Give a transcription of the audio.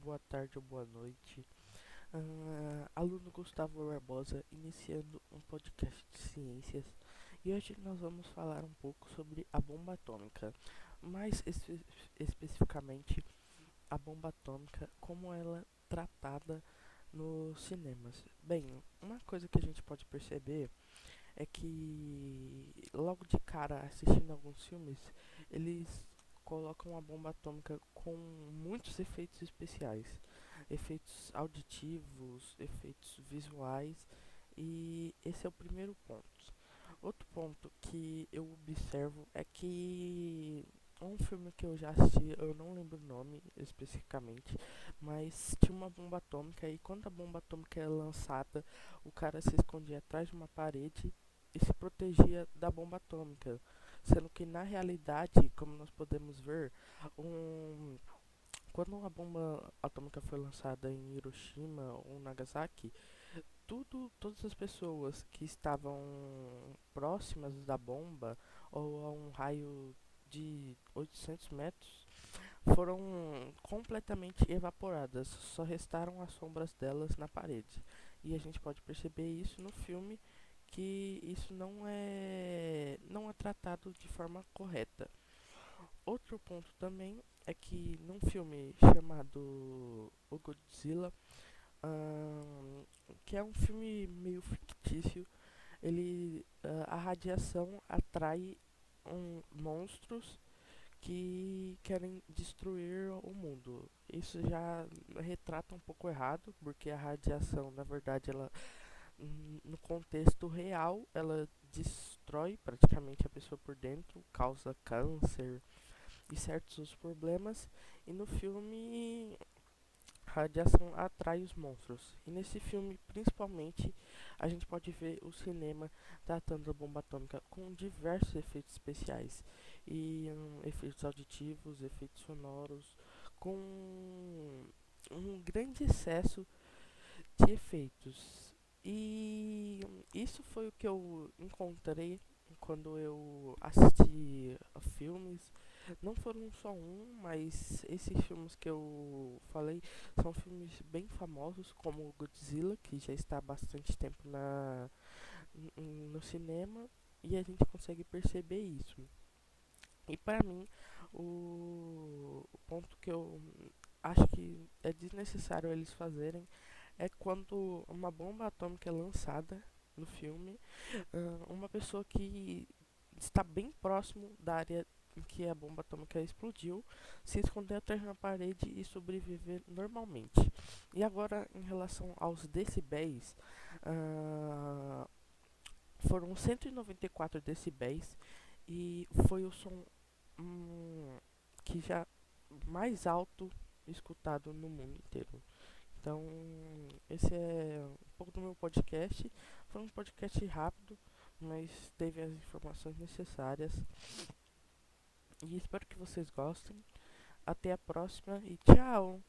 boa tarde ou boa noite. Uh, aluno Gustavo Barbosa iniciando um podcast de ciências e hoje nós vamos falar um pouco sobre a bomba atômica, mais espe especificamente a bomba atômica, como ela é tratada nos cinemas. Bem, uma coisa que a gente pode perceber é que logo de cara assistindo alguns filmes, eles colocam a bomba atômica com muitos efeitos especiais, efeitos auditivos, efeitos visuais, e esse é o primeiro ponto. Outro ponto que eu observo é que um filme que eu já assisti, eu não lembro o nome especificamente, mas tinha uma bomba atômica e quando a bomba atômica é lançada, o cara se escondia atrás de uma parede e se protegia da bomba atômica sendo que na realidade, como nós podemos ver, um, quando a bomba atômica foi lançada em Hiroshima ou Nagasaki, tudo, todas as pessoas que estavam próximas da bomba ou a um raio de 800 metros foram completamente evaporadas, só restaram as sombras delas na parede. E a gente pode perceber isso no filme que isso não é não é tratado de forma correta. Outro ponto também é que num filme chamado O Godzilla, um, que é um filme meio fictício, ele uh, a radiação atrai um, monstros que querem destruir o mundo. Isso já retrata um pouco errado, porque a radiação, na verdade, ela no contexto real, ela destrói praticamente a pessoa por dentro, causa câncer e certos problemas. E no filme, radiação atrai os monstros. E nesse filme, principalmente, a gente pode ver o cinema tratando a bomba atômica com diversos efeitos especiais e um, efeitos auditivos, efeitos sonoros, com um grande excesso de efeitos e isso foi o que eu encontrei quando eu assisti a filmes. Não foram só um, mas esses filmes que eu falei são filmes bem famosos, como Godzilla, que já está há bastante tempo na, no cinema, e a gente consegue perceber isso. E para mim, o, o ponto que eu acho que é desnecessário eles fazerem é quando uma bomba atômica é lançada no filme, uh, uma pessoa que está bem próximo da área em que a bomba atômica explodiu, se esconder atrás de uma parede e sobreviver normalmente. E agora, em relação aos decibéis, uh, foram 194 decibéis e foi o som um, que já mais alto escutado no mundo inteiro. Então, esse é um pouco do meu podcast. Foi um podcast rápido, mas teve as informações necessárias. E espero que vocês gostem. Até a próxima e tchau!